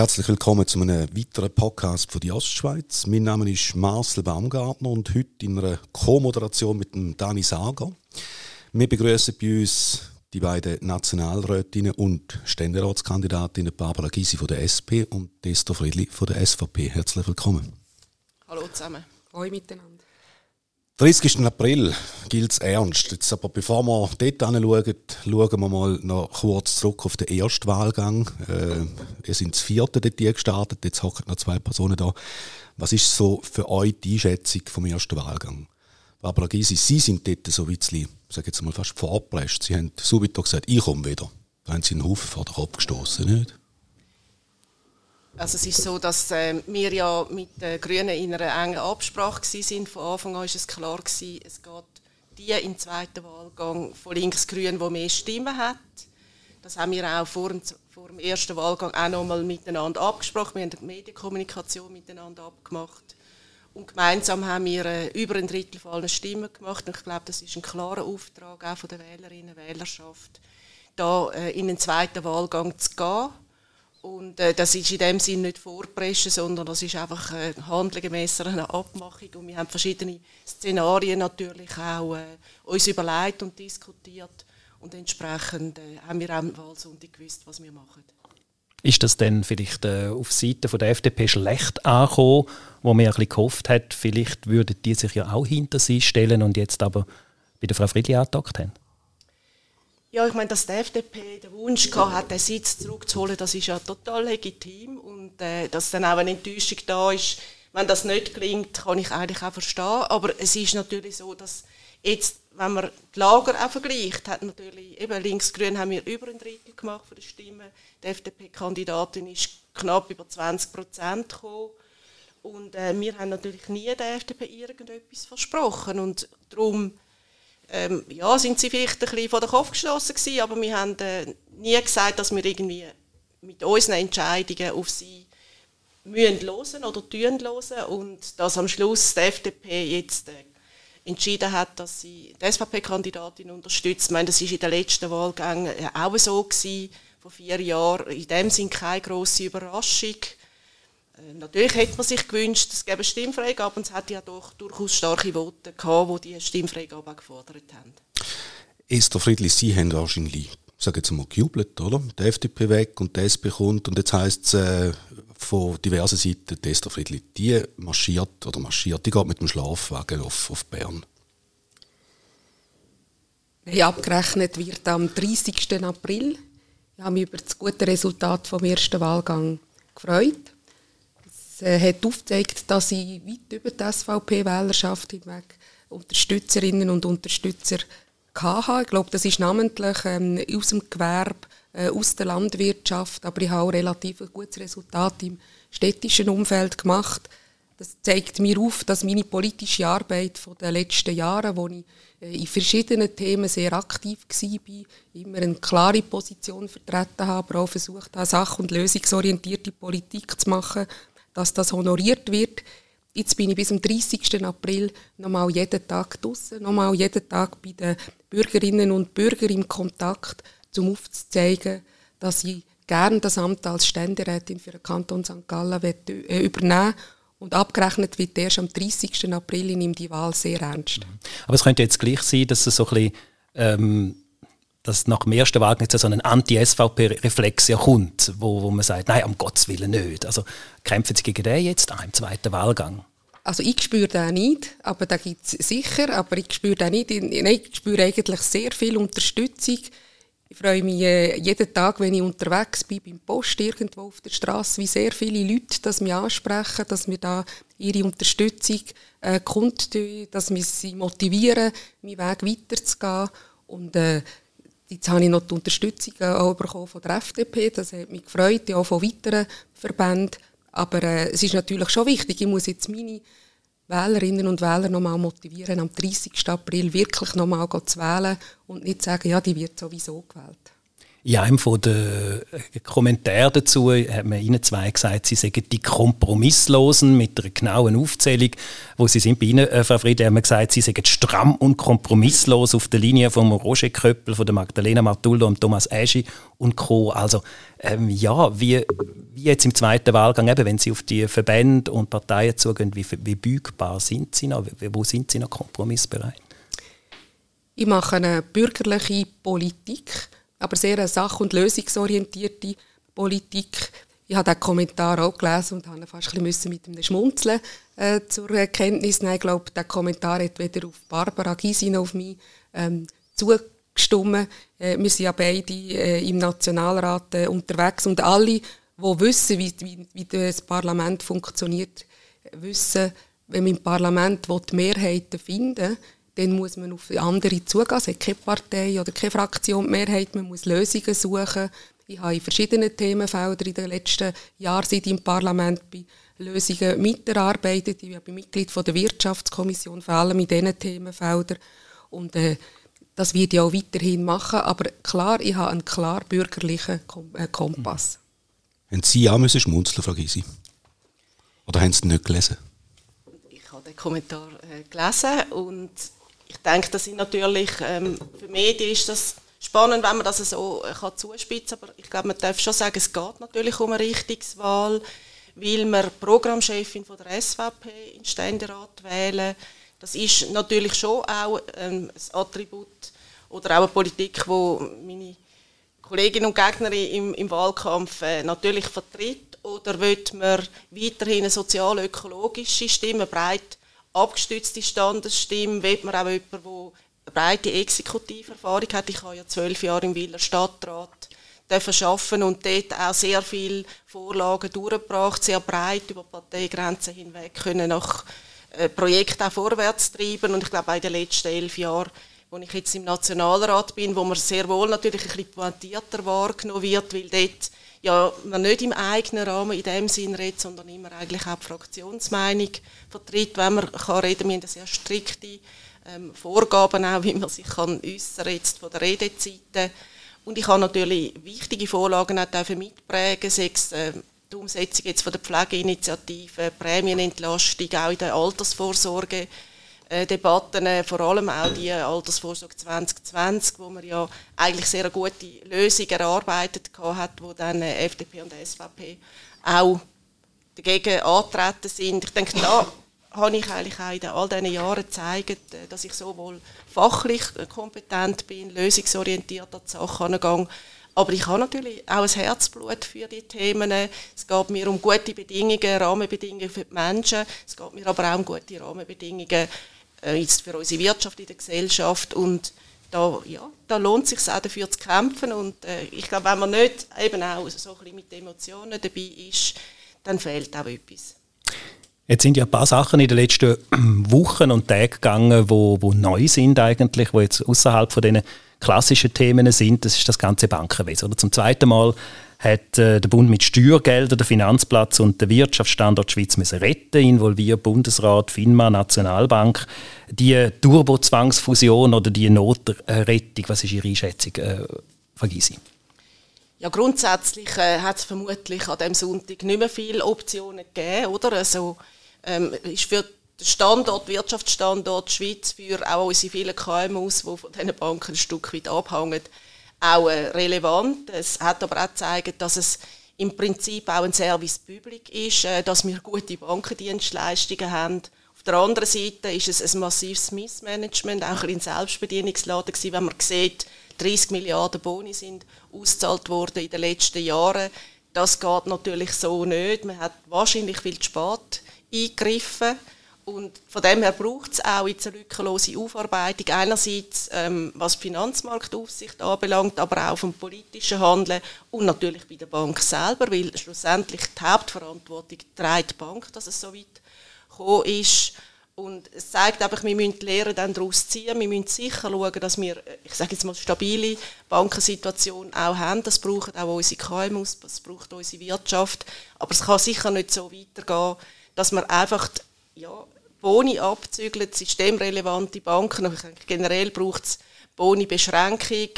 Herzlich willkommen zu einem weiteren Podcast von die Ostschweiz. Mein Name ist Marcel Baumgartner und heute in einer Co-Moderation mit dem Dani Sager. Wir begrüßen bei uns die beiden Nationalrätinnen und Ständeratskandidatinnen Barbara Gysi von der SP und Esther Friedli von der SVP. Herzlich willkommen. Hallo zusammen. Hallo miteinander. 30. April gilt es ernst. Jetzt aber bevor wir dort anschauen, schauen wir mal noch kurz zurück auf den ersten Wahlgang. Äh, ihr sind das vierte dort gestartet, jetzt hocken noch zwei Personen da. Was ist so für euch die Einschätzung vom ersten Wahlgang? Barbara Gysi, Sie sind dort so ein bisschen, sage jetzt mal fast vorgeprescht. Sie haben subito gesagt, ich komme wieder. Da haben Sie einen Haufen vor den Kopf gestoßen, nicht? Also es ist so, dass äh, wir ja mit den Grünen in einer engen Absprache sind. Von Anfang an war es klar gewesen, es geht die im zweiten Wahlgang von links-grün, wo mehr Stimmen hat. Das haben wir auch vor dem, vor dem ersten Wahlgang auch nochmal miteinander abgesprochen. Wir haben die Medienkommunikation miteinander abgemacht. Und gemeinsam haben wir äh, über ein Drittel von allen Stimmen gemacht. Und ich glaube, das ist ein klarer Auftrag auch von der Wählerinnen und Wählerschaft, da äh, in den zweiten Wahlgang zu gehen und äh, das ist in dem Sinne nicht vorpreschen, sondern das ist einfach äh, handlungsgemäß eine Abmachung. Und wir haben verschiedene Szenarien natürlich auch äh, uns überlegt und diskutiert. Und entsprechend äh, haben wir am Wahlsonntag gewusst, was wir machen. Ist das denn vielleicht äh, auf Seite von der FDP schlecht angekommen, wo man ein bisschen gehofft hat, vielleicht würden die sich ja auch hinter sie stellen und jetzt aber bei der Frau Friedli angedockt haben? Ja, ich meine, dass die FDP den Wunsch gehabt hat, den Sitz zurückzuholen, das ist ja total legitim. Und äh, dass dann auch eine Enttäuschung da ist, wenn das nicht gelingt, kann ich eigentlich auch verstehen. Aber es ist natürlich so, dass jetzt, wenn man die Lager auch vergleicht, hat natürlich, eben links-grün haben wir über ein Drittel gemacht von den Stimmen. Die FDP-Kandidatin ist knapp über 20 Prozent gekommen. Und äh, wir haben natürlich nie der FDP irgendetwas versprochen. Und darum ähm, ja, sind sie vielleicht ein bisschen vor den Kopf gestoßen gewesen, aber wir haben äh, nie gesagt, dass wir irgendwie mit unseren Entscheidungen auf sie müssen hören oder tun hören und dass am Schluss die FDP jetzt äh, entschieden hat, dass sie die SVP-Kandidatin unterstützt. Ich meine, das war in den letzten Wahlgängen äh, auch so gewesen, vor vier Jahren. In dem Sinne keine grosse Überraschung. Äh, natürlich hätte man sich gewünscht, es gäbe Stimmfreigabe und es hat ja doch durchaus starke Voten gehabt, die diese Stimmfreigabe auch gefordert haben. Esther Friedli, Sie haben wahrscheinlich, sage jetzt mal, gejubelt, oder? Die FDP weg und die SP kommt und jetzt heisst es äh, von diversen Seiten, die Esther Friedli, die marschiert oder marschiert, die geht mit dem Schlafwagen auf, auf Bern. Hey, abgerechnet wird am 30. April. Ich habe mich über das gute Resultat vom ersten Wahlgang gefreut äh, hat aufgezeigt, dass ich weit über die SVP-Wählerschaft hinweg Unterstützerinnen und Unterstützer hatte. Ich glaube, das ist namentlich ähm, aus dem Gewerbe, äh, aus der Landwirtschaft, aber ich habe auch relativ ein gutes Resultat im städtischen Umfeld gemacht. Das zeigt mir auf, dass meine politische Arbeit von den letzten Jahren, wo ich äh, in verschiedenen Themen sehr aktiv war, immer eine klare Position vertreten habe, aber auch versucht habe, sach- und lösungsorientierte Politik zu machen, dass das honoriert wird. Jetzt bin ich bis zum 30. April nochmal jeden Tag draußen, nochmal jeden Tag bei den Bürgerinnen und Bürgern im Kontakt, um aufzuzeigen, dass ich gerne das Amt als Ständerätin für den Kanton St. Gallen äh, übernehmen und abgerechnet wird erst am 30. April. Ich nehme die Wahl sehr ernst. Aber es könnte jetzt gleich sein, dass es so ein bisschen ähm, dass nach dem ersten Wahlgang so ein Anti-SVP-Reflex ja kommt, wo, wo man sagt, nein, um Gottes Willen nicht. Also kämpfen Sie gegen den jetzt auch im zweiten Wahlgang? Also ich spüre den nicht, aber da gibt es sicher, aber ich spüre den nicht. Ich spüre eigentlich sehr viel Unterstützung. Ich freue mich äh, jeden Tag, wenn ich unterwegs bin, beim Post irgendwo auf der Straße, wie sehr viele Leute das mich ansprechen, dass wir da ihre Unterstützung äh, kundtun, dass wir sie motivieren, meinen Weg weiterzugehen. Und äh, Jetzt habe ich noch die Unterstützung auch bekommen von der FDP. Das hat mich gefreut, auch von weiteren Verbänden. Aber äh, es ist natürlich schon wichtig, ich muss jetzt meine Wählerinnen und Wähler noch mal motivieren, am 30. April wirklich noch mal zu wählen und nicht sagen, ja, die wird sowieso gewählt. In einem der äh, Kommentare dazu hat man Ihnen zwei gesagt, Sie seien die Kompromisslosen mit einer genauen Aufzählung, wo Sie sind bei Ihnen, äh, Frau Friede, haben wir gesagt, Sie seien stramm und kompromisslos auf der Linie von Roger Köppel, von der Magdalena Martullo und Thomas Eschi und Co. Also ähm, ja, wie, wie jetzt im zweiten Wahlgang, eben, wenn Sie auf die Verbände und Parteien zugehen, wie, wie bügbar sind Sie noch? Wo sind Sie noch kompromissbereit? Ich mache eine bürgerliche Politik aber sehr eine sach- und lösungsorientierte Politik. Ich habe den Kommentar auch gelesen und habe fast ein bisschen mit einem Schmunzeln äh, zur Kenntnis nehmen. Ich glaube, der Kommentar hat weder auf Barbara Gysi noch auf mich ähm, zugestimmt. Äh, wir sind ja beide äh, im Nationalrat äh, unterwegs und alle, die wissen, wie, wie, wie das Parlament funktioniert, wissen, wenn man im Parlament Mehrheiten finden will, dann muss man auf andere zugehen. Es hat keine Partei oder keine Fraktion die Mehrheit. Man muss Lösungen suchen. Ich habe in verschiedenen Themenfeldern in den letzten Jahren, seit ich im Parlament bin, Lösungen mitgearbeitet. Ich bin Mitglied von der Wirtschaftskommission, vor allem in diesen Themenfeldern. Und äh, das werde ich auch weiterhin machen. Aber klar, ich habe einen klar bürgerlichen Kom äh, Kompass. Haben Sie auch müssen schmunzeln, Frau Gysi? Oder haben Sie nicht gelesen? Ich habe den Kommentar äh, gelesen und ich denke, das sind natürlich, ähm, für Medien ist das spannend, wenn man das so äh, kann zuspitzen kann, aber ich glaube, man darf schon sagen, es geht natürlich um eine Richtungswahl, weil wir Programmchefin von der SVP in Ständerat wählen. Das ist natürlich schon auch ähm, ein Attribut oder auch eine Politik, wo meine Kolleginnen und Gegner im, im Wahlkampf äh, natürlich vertritt. Oder wird man weiterhin eine sozial-ökologische Stimme breit abgestützte Standesstimme, will man auch jemanden, der eine breite Exekutiverfahrung hat. Ich habe ja zwölf Jahre im Wieler Stadtrat arbeiten und dort auch sehr viele Vorlagen durchgebracht, sehr breit über Parteigrenzen hinweg können nach äh, Projekten auch vorwärts treiben und ich glaube in den letzten elf Jahren wo ich jetzt im Nationalrat bin, wo man sehr wohl natürlich ein bisschen pointierter wahrgenommen wird, weil dort ja, man nicht im eigenen Rahmen in dem Sinn redet, sondern immer eigentlich auch die Fraktionsmeinung vertritt, wenn man kann reden. Wir haben sehr strikte ähm, Vorgaben auch, wie man sich kann äußern jetzt von der Redezeiten. Und ich habe natürlich wichtige Vorlagen auch mitprägen, sechs äh, die Umsetzung jetzt von der Pflegeinitiative, Prämienentlastung, auch in der Altersvorsorge, Debatten, äh, vor allem auch die Altersvorsorge 2020, wo man ja eigentlich sehr eine gute Lösung erarbeitet hat, wo dann äh, FDP und SVP auch dagegen antreten sind. Ich denke, da habe ich eigentlich auch in all diesen Jahren gezeigt, dass ich sowohl fachlich kompetent bin, lösungsorientiert an die Sache angehe, aber ich habe natürlich auch ein Herzblut für die Themen. Es geht mir um gute Bedingungen, Rahmenbedingungen für die Menschen. Es geht mir aber auch um gute Rahmenbedingungen äh, jetzt für unsere Wirtschaft in der Gesellschaft und da, ja, da lohnt es sich auch dafür zu kämpfen und äh, ich glaube, wenn man nicht eben auch so ein bisschen mit Emotionen dabei ist, dann fehlt auch etwas. Jetzt sind ja ein paar Sachen in den letzten Wochen und Tagen gegangen, wo, wo neu sind eigentlich, wo jetzt außerhalb von diesen klassischen Themen sind. Das ist das ganze Bankenwesen. Oder zum zweiten Mal hat äh, der Bund mit Steuergeldern den Finanzplatz und den Wirtschaftsstandort Schweiz müssen retten, involviert Bundesrat, FINMA, Nationalbank. Die Turbo-Zwangsfusion oder die Notrettung, was ist Ihre Einschätzung, äh, vergesse ja, grundsätzlich äh, hat es vermutlich an dem Sonntag nicht mehr viele Optionen gegeben, oder? Also ähm, ist für den Standort, Wirtschaftsstandort Schweiz, für auch unsere vielen KMUs, die von diesen Banken ein Stück weit abhängen, auch äh, relevant. Es hat aber auch gezeigt, dass es im Prinzip auch ein Service Public ist, äh, dass wir gute Bankendienstleistungen haben. Auf der anderen Seite ist es ein massives Missmanagement, auch ein Selbstbedienungsladen gewesen, wenn man sieht, 30 Milliarden Boni sind ausgezahlt worden in den letzten Jahren. Das geht natürlich so nicht. Man hat wahrscheinlich viel zu spät eingegriffen. Und von dem her braucht es auch jetzt eine lückenlose Aufarbeitung. Einerseits, ähm, was die Finanzmarktaufsicht anbelangt, aber auch vom politischen Handeln und natürlich bei der Bank selber, weil schlussendlich die Hauptverantwortung trägt die Bank, dass es so weit gekommen ist. Und es zeigt einfach, wir müssen die Lehre dann daraus ziehen. Wir müssen sicher schauen, dass wir, ich sage jetzt mal, stabile Bankensituation auch haben. Das brauchen auch unsere KMUs, das braucht unsere Wirtschaft. Aber es kann sicher nicht so weitergehen, dass man einfach ja, Boni abzügelt, systemrelevante Banken. Aber generell braucht es Boni-Beschränkung,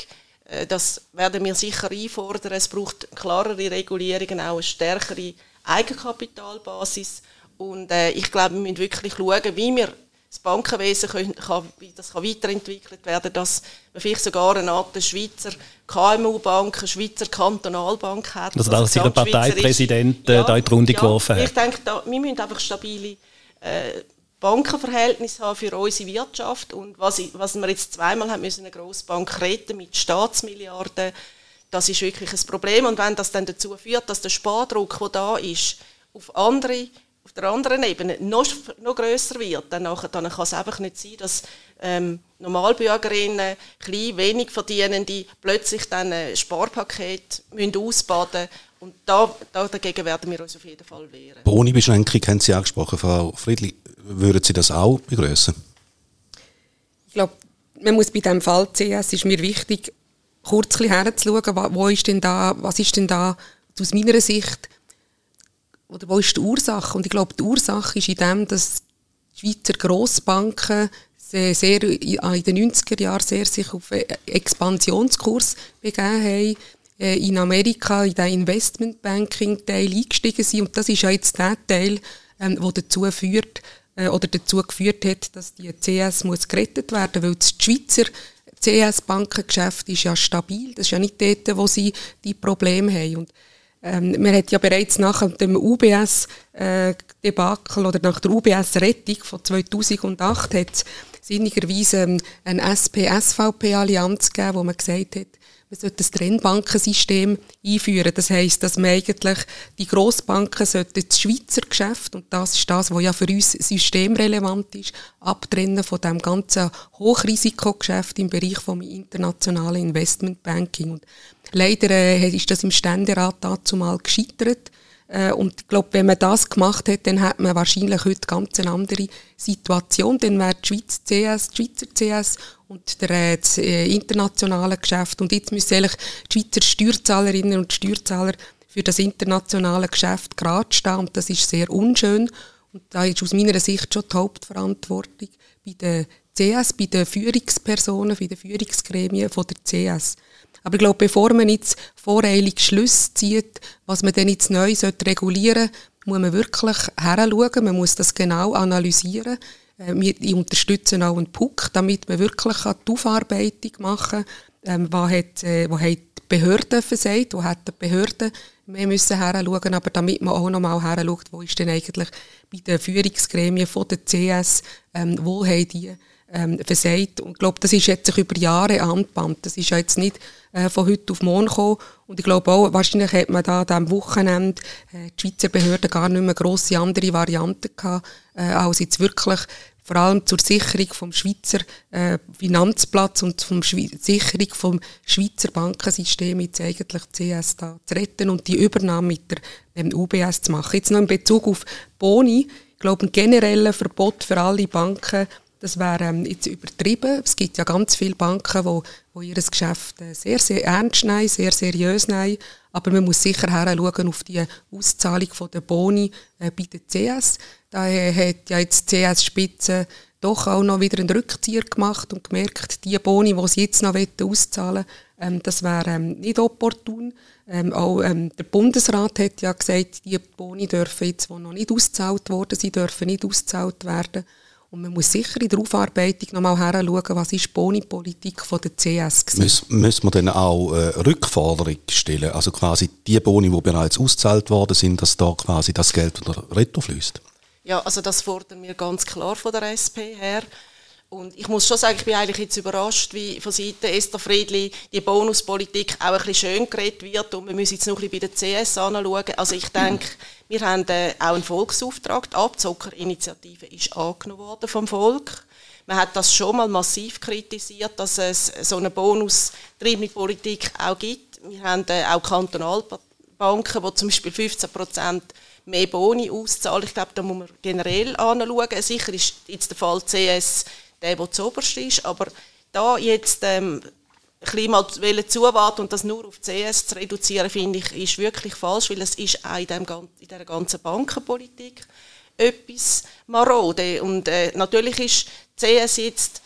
Äh, das werden wir sicher einfordern. Es braucht klarere Regulierungen, auch eine stärkere Eigenkapitalbasis. Und äh, ich glaube, wir müssen wirklich schauen, wie wir das Bankenwesen können, kann, wie das kann weiterentwickelt werden dass man vielleicht sogar eine Art Schweizer KMU-Bank, eine Schweizer Kantonalbank hat. Also, dass Ihr Parteipräsident äh, ja, da in die Runde ja, geworfen hat. Ich denke, da, wir müssen einfach stabile äh, Bankenverhältnisse haben für unsere Wirtschaft. Und was, ich, was wir jetzt zweimal haben müssen, eine Grossbank retten mit Staatsmilliarden, das ist wirklich ein Problem. Und wenn das dann dazu führt, dass der Spardruck, der da ist, auf andere auf der anderen Ebene noch, noch grösser wird, dann, dann kann es einfach nicht sein, dass ähm, Normalbürgerinnen, klein, wenig Verdienende, plötzlich dann ein Sparpaket müssen ausbaden und da, da, dagegen werden wir uns auf jeden Fall wehren. Boni-Beschränkung haben Sie angesprochen, Frau Friedli. Würden Sie das auch begrüßen? Ich glaube, man muss bei diesem Fall CS, ist mir wichtig, kurz herzuschauen, wo ist denn da, was ist denn da aus meiner Sicht oder wo ist die Ursache? Und ich glaube, die Ursache ist in dem, dass die Schweizer Grossbanken sehr, sehr in den 90er Jahren sehr sich auf Expansionskurs begeben haben, äh, in Amerika in den Investmentbanking-Teil eingestiegen sind. Und das ist ja jetzt der Teil, ähm, der dazu führt, äh, oder dazu geführt hat, dass die CS muss gerettet werden, weil das Schweizer CS-Bankengeschäft ist ja stabil. Das ist ja nicht dort, wo sie die Probleme haben. Und ähm, man hat ja bereits nach dem UBS-Debakel äh, oder nach der UBS-Rettung von 2008 hat sinnigerweise ähm, eine SP-SVP-Allianz gegeben, wo man gesagt hat, man sollte das Trennbankensystem einführen. Das heisst, dass man eigentlich die Grossbanken sollten das Schweizer Geschäft, und das ist das, was ja für uns systemrelevant ist, abtrennen von dem ganzen Hochrisikogeschäft im Bereich vom internationalen Investmentbanking. Und leider äh, ist das im Ständerat dazu mal gescheitert. Äh, und ich glaube, wenn man das gemacht hat, dann hat man wahrscheinlich heute ganz eine andere Situation. Dann wäre die Schweiz CS, die Schweizer CS und der, äh, das äh, internationale Geschäft. Und jetzt müssen eigentlich die Schweizer Steuerzahlerinnen und Steuerzahler für das internationale Geschäft gerade stehen. Und das ist sehr unschön. Und da ist aus meiner Sicht schon die Hauptverantwortung bei den CS, bei den Führungspersonen, bei den Führungsgremien von der CS. Aber ich glaube, bevor man jetzt voreilig Schlüsse zieht, was man denn jetzt neu regulieren sollte, muss man wirklich heranschauen, man muss das genau analysieren. Äh, wir unterstützen auch einen PUC, damit man wirklich die Aufarbeitung machen kann. Ähm, was, hat, äh, was hat die Behörde versagt, wo hat die Behörde mehr müssen heranschauen, aber damit man auch noch mal heranschaut, wo ist denn eigentlich bei den Führungsgremien von der CS, ähm, wo haben die ähm, versagt. Und ich glaube, das ist jetzt sich über Jahre angebannt. Das ist ja jetzt nicht äh, von heute auf morgen gekommen. Und ich glaube auch, wahrscheinlich hat man da an diesem Wochenende äh, die Schweizer Behörden gar nicht mehr grosse andere Varianten gehabt, äh, als jetzt wirklich vor allem zur Sicherung vom Schweizer äh, Finanzplatz und zur Sicherung vom Schweizer Bankensystem jetzt eigentlich CS da zu retten und die Übernahme mit der ähm, UBS zu machen. Jetzt noch in Bezug auf Boni, ich glaube, ein generelles Verbot für alle Banken das wäre ähm, jetzt übertrieben. Es gibt ja ganz viele Banken, wo, wo ihr Geschäft äh, sehr, sehr ernst nehmen, sehr seriös nehmen. Aber man muss sicher schauen auf die Auszahlung der Boni äh, bei der CS. Da äh, hat ja jetzt die CS-Spitze doch auch noch wieder einen Rückzieher gemacht und gemerkt, die Boni, die sie jetzt noch auszahlen wollen, ähm, das wäre ähm, nicht opportun. Auch der Bundesrat hat ja gesagt, die Boni dürfen jetzt, die noch nicht ausgezahlt wurden, sie dürfen nicht ausgezahlt werden. Und man muss sicher in der Aufarbeitung nochmal heranschauen, was ist die Boni-Politik der CS gewesen. Müssen wir dann auch äh, Rückforderung stellen? Also quasi die Boni, die bereits ausgezahlt worden sind, dass da quasi das Geld wieder retto fließt? Ja, also das fordern wir ganz klar von der SP her. Und ich muss schon sagen, ich bin eigentlich jetzt überrascht, wie von Seiten Esther Friedli die Bonuspolitik auch ein bisschen schön geredet wird und wir müssen jetzt noch ein bisschen bei der CS anschauen. Also ich denke, wir haben äh, auch einen Volksauftrag. Die Abzockerinitiative ist angenommen worden vom Volk. Man hat das schon mal massiv kritisiert, dass es so eine bonustriebene Politik auch gibt. Wir haben äh, auch Kantonalbanken, die zum Beispiel 15 Prozent mehr Boni auszahlen. Ich glaube, da muss man generell anschauen. Sicher ist jetzt der Fall CS der, der zuoberst ist. Aber da jetzt ähm, ein mal zuwarten und das nur auf CS zu reduzieren, finde ich, ist wirklich falsch, weil es ist auch in, dem, in dieser ganzen Bankenpolitik etwas marode. Und äh, natürlich ist CS jetzt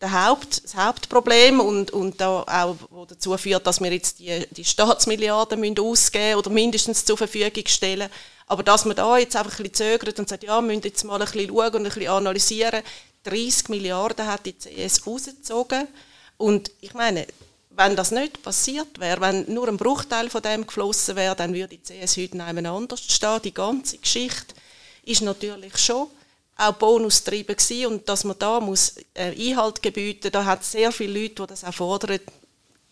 der Haupt, das Hauptproblem und, und da auch wo dazu führt, dass wir jetzt die, die Staatsmilliarden müssen ausgeben oder mindestens zur Verfügung stellen. Aber dass man da jetzt einfach ein bisschen zögert und sagt, ja, wir müssen jetzt mal ein bisschen schauen und ein bisschen analysieren. 30 Milliarden hat die CS rausgezogen. Und ich meine, wenn das nicht passiert wäre, wenn nur ein Bruchteil von dem geflossen wäre, dann würde die CS heute nebeneinander anders stehen. Die ganze Geschichte ist natürlich schon auch bonustrieben gewesen und dass man da muss äh, Einhalt gebieten, da hat sehr viele Leute, die das auch fordern.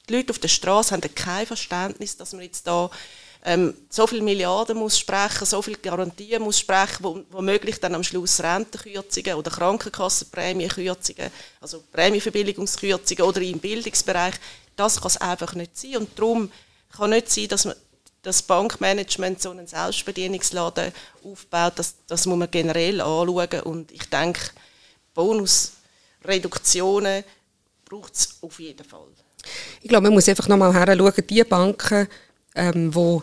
Die Leute auf der Straße haben kein Verständnis, dass man jetzt da ähm, so viele Milliarden muss sprechen, so viele Garantien muss sprechen, wo, womöglich dann am Schluss Rentenkürzungen oder Krankenkassenprämienkürzungen, also Prämieverbilligungskürzungen oder im Bildungsbereich, das kann es einfach nicht sein und darum kann nicht sein, dass man das Bankmanagement so einen Selbstbedienungsladen aufbaut, das, das muss man generell anschauen. Und ich denke, Bonusreduktionen braucht es auf jeden Fall. Ich glaube, man muss einfach nochmal schauen, die Banken, ähm, wo,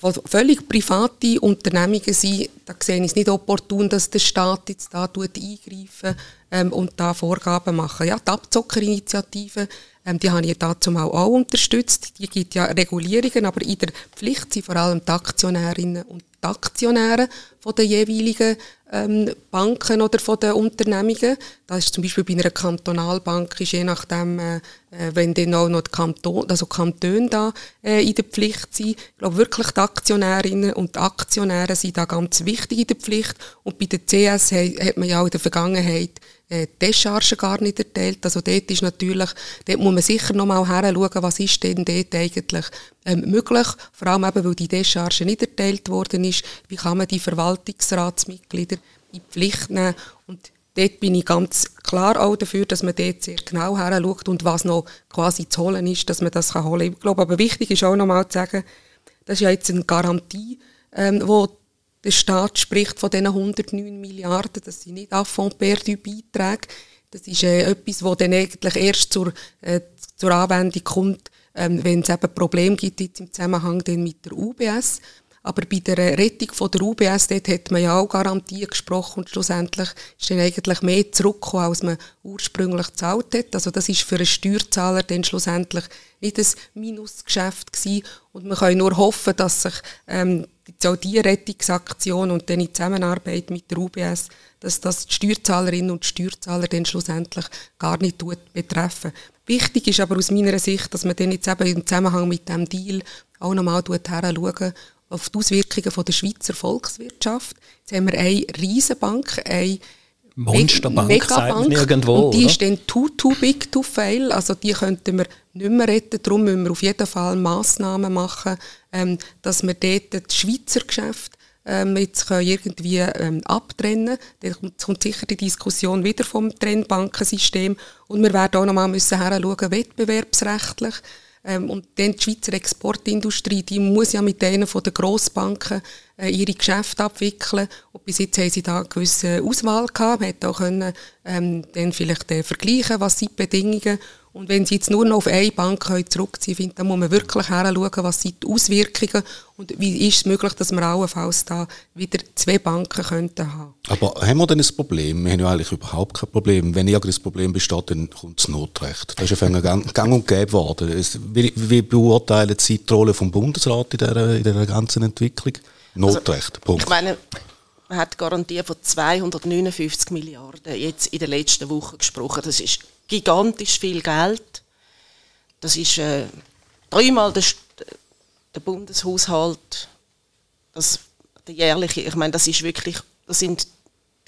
wo völlig private Unternehmungen sind, da sehe ich es nicht opportun, dass der Staat jetzt da eingreifen ähm, und da Vorgaben machen. Ja, die Abzockerinitiative ähm, die habe ich dazu auch unterstützt. Die gibt ja Regulierungen, aber in der Pflicht sind vor allem die Aktionärinnen und Aktionäre von den jeweiligen ähm, Banken oder von den Unternehmungen. Das ist zum Beispiel bei einer Kantonalbank, ist je nachdem, äh, äh wenn dann auch noch die Kanton, also Kantone da äh, in der Pflicht sind. Ich glaube wirklich, die Aktionärinnen und die Aktionäre sind da ganz wichtig in der Pflicht. Und bei der CS hat man ja auch in der Vergangenheit äh, Descharge gar nicht erteilt. Also dort ist natürlich, dort muss man sicher noch mal schauen, was ist denn dort eigentlich ähm, möglich. Vor allem eben, weil die Descharge nicht erteilt worden ist, wie kann man die Verwaltungsratsmitglieder in die Pflicht nehmen. Und dort bin ich ganz klar auch dafür, dass man dort sehr genau schaut und was noch quasi zu holen ist, dass man das kann holen kann. Ich glaube, aber wichtig ist auch noch mal zu sagen, das ist ja jetzt eine Garantie, ähm, wo der Staat spricht von diesen 109 Milliarden, das sind nicht Affront perdu Beiträge. Das ist äh, etwas, das dann eigentlich erst zur, äh, zur Anwendung kommt, ähm, wenn es eben Probleme gibt jetzt im Zusammenhang mit der UBS. Aber bei der Rettung von der UBS, dort hat man ja auch Garantien gesprochen und schlussendlich ist dann eigentlich mehr zurückgekommen, als man ursprünglich gezahlt hat. Also das ist für einen Steuerzahler dann schlussendlich nicht ein Minusgeschäft gewesen. Und man kann nur hoffen, dass sich ähm, auch diese Rettungsaktion und dann in Zusammenarbeit mit der UBS, dass das die Steuerzahlerinnen und Steuerzahler dann schlussendlich gar nicht betreffen. Wichtig ist aber aus meiner Sicht, dass man dann jetzt eben im Zusammenhang mit dem Deal auch nochmal schauen auf die Auswirkungen der Schweizer Volkswirtschaft. Jetzt haben wir eine Riesenbank, eine Monsterbank, Megabank, irgendwo, und die oder? ist dann too, too big to fail, also die könnten wir nicht mehr retten, darum müssen wir auf jeden Fall Massnahmen machen, ähm, dass wir dort das Schweizer Geschäft ähm, jetzt können irgendwie ähm, abtrennen. Dann kommt, kommt sicher die Diskussion wieder vom Trennbankensystem. Und wir werden auch nochmal müssen hinschauen, wettbewerbsrechtlich, ähm, und dann die Schweizer Exportindustrie, die muss ja mit denen von den Grossbanken äh, ihre Geschäfte abwickeln. Und bis jetzt haben sie da eine gewisse Auswahl gehabt. Man hätte auch können, ähm, dann vielleicht äh, vergleichen, was sind die Bedingungen und wenn Sie jetzt nur noch auf eine Bank zurückziehen können, dann muss man wirklich schauen, was sind die Auswirkungen und wie ist es möglich, dass wir allenfalls da wieder zwei Banken könnten haben. Aber haben wir denn ein Problem? Wir haben ja eigentlich überhaupt kein Problem. Wenn irgendein Problem besteht, dann kommt das Notrecht. Das ist ja gang, gang und gäbe worden. Wie, wie beurteilen Sie die Rolle vom Bundesrat in dieser, in dieser ganzen Entwicklung? Notrecht, also, Punkt. Ich meine, man hat Garantie von 259 Milliarden jetzt in der letzten Woche gesprochen. Das ist gigantisch viel Geld. Das ist äh, dreimal der, der Bundeshaushalt. Das, der jährliche, ich meine, das ist wirklich, das sind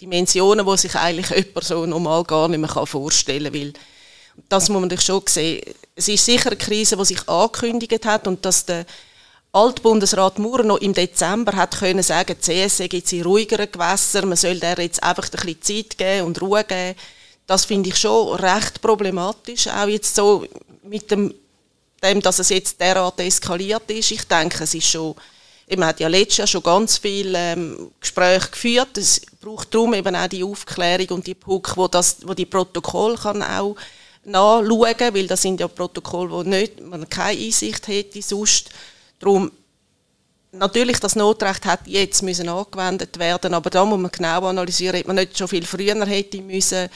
Dimensionen, die sich eigentlich jemand so normal gar nicht mehr vorstellen kann. Das muss man schon sehen. Es ist sicher eine Krise, die sich angekündigt hat und dass der Altbundesrat Maurer noch im Dezember hat können sagen, CSE gibt in ruhigeren Gewässern, man soll der jetzt einfach ein bisschen Zeit geben und Ruhe geben das finde ich schon recht problematisch, auch jetzt so mit dem, dem, dass es jetzt derart eskaliert ist. Ich denke, es ist schon, man hat ja letztes Jahr schon ganz viele ähm, Gespräche geführt. Es braucht darum eben auch die Aufklärung und die Puck, wo, das, wo die Protokoll kann auch nachschauen, weil das sind ja Protokolle, wo nicht, man keine Einsicht hätte sonst. Darum, natürlich, das Notrecht hat jetzt müssen angewendet werden, aber da muss man genau analysieren, ob man nicht schon viel früher hätte müssen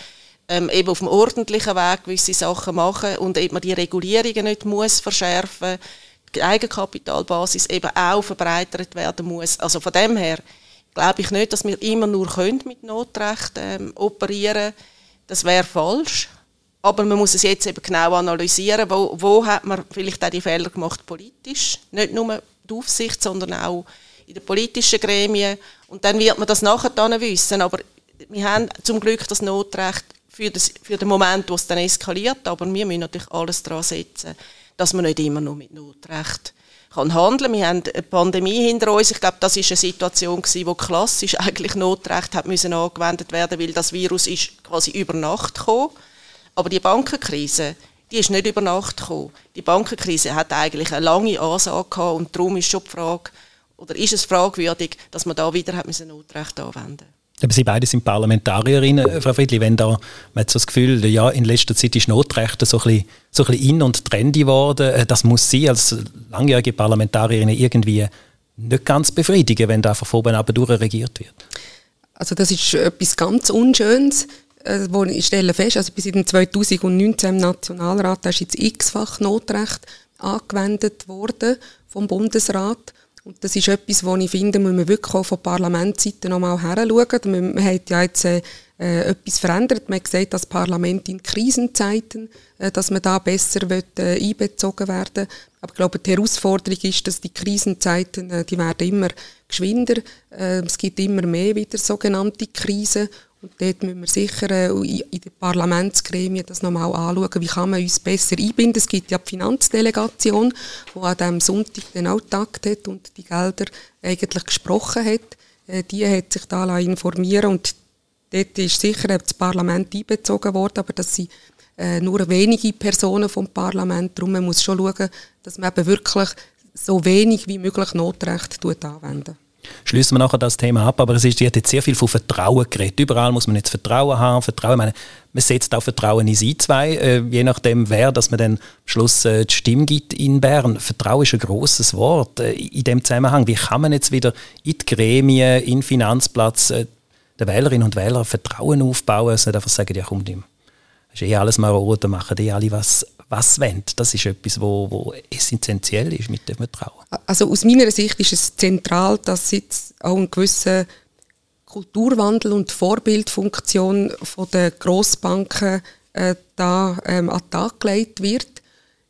ähm, eben auf dem ordentlichen Weg gewisse Sachen machen und eben die Regulierungen nicht muss verschärfen die Eigenkapitalbasis eben auch verbreitert werden muss. Also von dem her glaube ich nicht, dass wir immer nur können mit Notrecht ähm, operieren Das wäre falsch. Aber man muss es jetzt eben genau analysieren, wo, wo hat man vielleicht auch die Fehler gemacht politisch. Nicht nur die Aufsicht, sondern auch in den politischen Gremien. Und dann wird man das nachher dann wissen. Aber wir haben zum Glück das Notrecht für, das, für den Moment, wo es dann eskaliert. Aber wir müssen natürlich alles daran setzen, dass man nicht immer nur mit Notrecht kann handeln. Wir haben eine Pandemie hinter uns. Ich glaube, das ist eine Situation gewesen, wo klassisch eigentlich Notrecht hat müssen angewendet werden, weil das Virus ist quasi über Nacht gekommen. Aber die Bankenkrise, die ist nicht über Nacht gekommen. Die Bankenkrise hat eigentlich eine lange Ansage gehabt und darum ist schon die Frage, oder ist es fragwürdig, dass man da wieder hat müssen Notrecht anwenden aber Sie beide sind Parlamentarierinnen, äh, Frau Friedli, wenn da, man hat so das Gefühl, ja, in letzter Zeit ist Notrecht so ein bisschen, so in- und trendy geworden. Äh, das muss Sie als langjährige Parlamentarierin irgendwie nicht ganz befriedigen, wenn da von oben ab regiert wird. Also das ist etwas ganz Unschönes, äh, wo ich stelle fest, also bis in 2019 im Nationalrat ist jetzt x-fach Notrecht angewendet worden vom Bundesrat. Und das ist etwas, wo ich finde, muss man wirklich auch von Parlamentsseite nochmal heranschauen. Man, hat ja jetzt äh, äh, etwas verändert. Man hat gesagt, das Parlament in Krisenzeiten, äh, dass man da besser wird, äh, einbezogen werden Aber ich glaube, die Herausforderung ist, dass die Krisenzeiten, äh, die werden immer geschwinder. Äh, es gibt immer mehr wieder sogenannte Krisen. Und dort müssen wir sicher äh, in den Parlamentsgremien das nochmal anschauen, wie kann man uns besser einbinden. Es gibt ja die Finanzdelegation, die an diesem Sonntag den auch Takt hat und die Gelder eigentlich gesprochen hat. Äh, die hat sich da informieren und dort ist sicher das Parlament einbezogen worden, aber das sind äh, nur wenige Personen vom Parlament. Darum man muss schon schauen, dass man eben wirklich so wenig wie möglich Notrecht anwendet schließen wir nachher das Thema ab, aber es ist, jetzt sehr viel von Vertrauen geredet. Überall muss man jetzt Vertrauen haben, Vertrauen, meine, man setzt auch Vertrauen in sie zwei, äh, je nachdem wer, dass man dann am Schluss äh, die Stimme gibt in Bern. Vertrauen ist ein großes Wort äh, in dem Zusammenhang. Wie kann man jetzt wieder in die Gremien, in den Finanzplatz äh, den Wählerinnen und Wählern Vertrauen aufbauen, also einfach sagen, ja komm, das ist eh alles marode, machen die alle was was wollen. Das ist etwas, wo, wo essentiell ist mit dem Vertrauen. Also aus meiner Sicht ist es zentral, dass jetzt auch ein gewisser Kulturwandel und Vorbildfunktion von den Grossbanken äh, da ähm, an den Tag gelegt wird.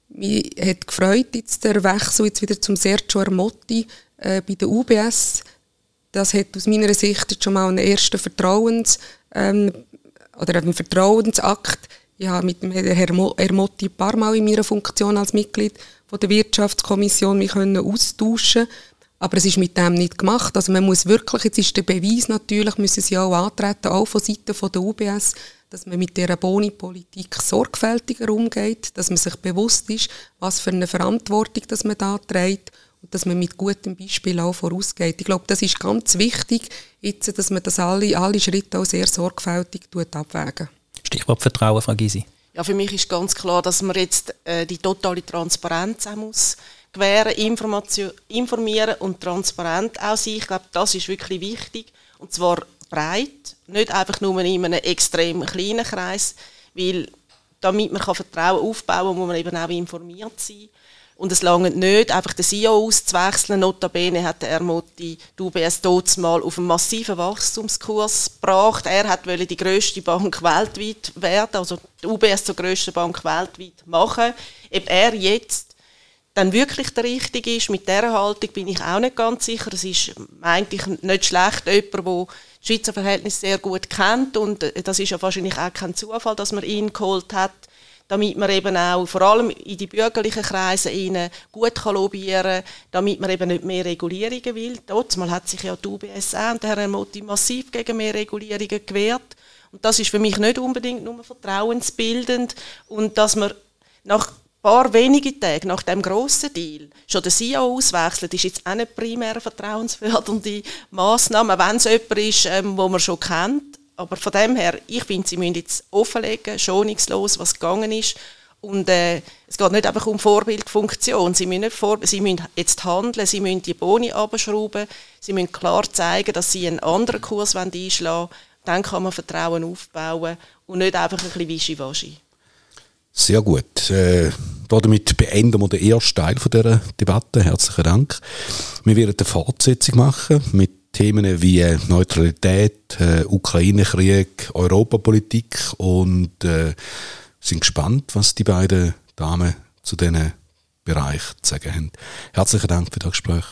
Mich hat gefreut jetzt der Wechsel jetzt wieder zum Sergio Armotti äh, bei der UBS. Das hat aus meiner Sicht jetzt schon mal einen ersten Vertrauens ähm, oder einen Vertrauensakt. Ich habe mit Herrn Ermotti ein paar Mal in meiner Funktion als Mitglied von der Wirtschaftskommission mich austauschen. Aber es ist mit dem nicht gemacht. Also man muss wirklich, jetzt ist der Beweis natürlich, müssen sie auch antreten, auch von Seiten der UBS, dass man mit dieser Boni-Politik sorgfältiger umgeht, dass man sich bewusst ist, was für eine Verantwortung dass man da trägt dass man mit gutem Beispiel auch vorausgeht. Ich glaube, das ist ganz wichtig, jetzt, dass man das alle, alle Schritte auch sehr sorgfältig abwägen. Stichwort Vertrauen, Frau Gysi. Ja, für mich ist ganz klar, dass man jetzt äh, die totale Transparenz auch muss gewähren, Information, informieren und transparent auch sein. Ich glaube, das ist wirklich wichtig und zwar breit, nicht einfach nur in einem extrem kleinen Kreis, weil damit man Vertrauen aufbauen kann, muss man eben auch informiert sein. Und es lange nicht, einfach den CEO auszuwechseln. Notabene hat der Ermotti die UBS dort mal auf einen massiven Wachstumskurs gebracht. Er hat die grösste Bank weltweit werden, also die UBS zur grössten Bank weltweit machen. Ob er jetzt dann wirklich der Richtige ist, mit dieser Haltung bin ich auch nicht ganz sicher. Es ist eigentlich nicht schlecht, jemand, der Schweizer Verhältnisse sehr gut kennt und das ist ja wahrscheinlich auch kein Zufall, dass man ihn geholt hat damit man eben auch vor allem in die bürgerlichen Kreise rein gut kann lobbyieren kann, damit man eben nicht mehr Regulierungen will. Mal hat sich ja die UBS und der Herr Motti massiv gegen mehr Regulierungen gewehrt. Und das ist für mich nicht unbedingt nur vertrauensbildend und dass man nach ein paar wenige Tage nach dem grossen Deal schon den CEO auswechselt, ist jetzt auch nicht primär vertrauensfördernde Massnahme, wenn es jemand ist, ähm, wo man schon kennt. Aber von dem her, ich finde, sie müssen jetzt offenlegen, schonungslos, was gegangen ist. Und äh, es geht nicht einfach um Vorbildfunktion. Sie müssen, vor, sie müssen jetzt handeln, sie müssen die Boni abschrauben, sie müssen klar zeigen, dass sie einen anderen Kurs einschlagen wollen, dann kann man Vertrauen aufbauen und nicht einfach ein bisschen Wischiwaschi. Sehr gut. Äh, damit beenden wir den ersten Teil dieser Debatte. Herzlichen Dank. Wir werden eine Fortsetzung machen mit Themen wie Neutralität, äh, Ukraine-Krieg, Europapolitik und äh, sind gespannt, was die beiden Damen zu diesen Bereich zu sagen haben. Herzlichen Dank für das Gespräch.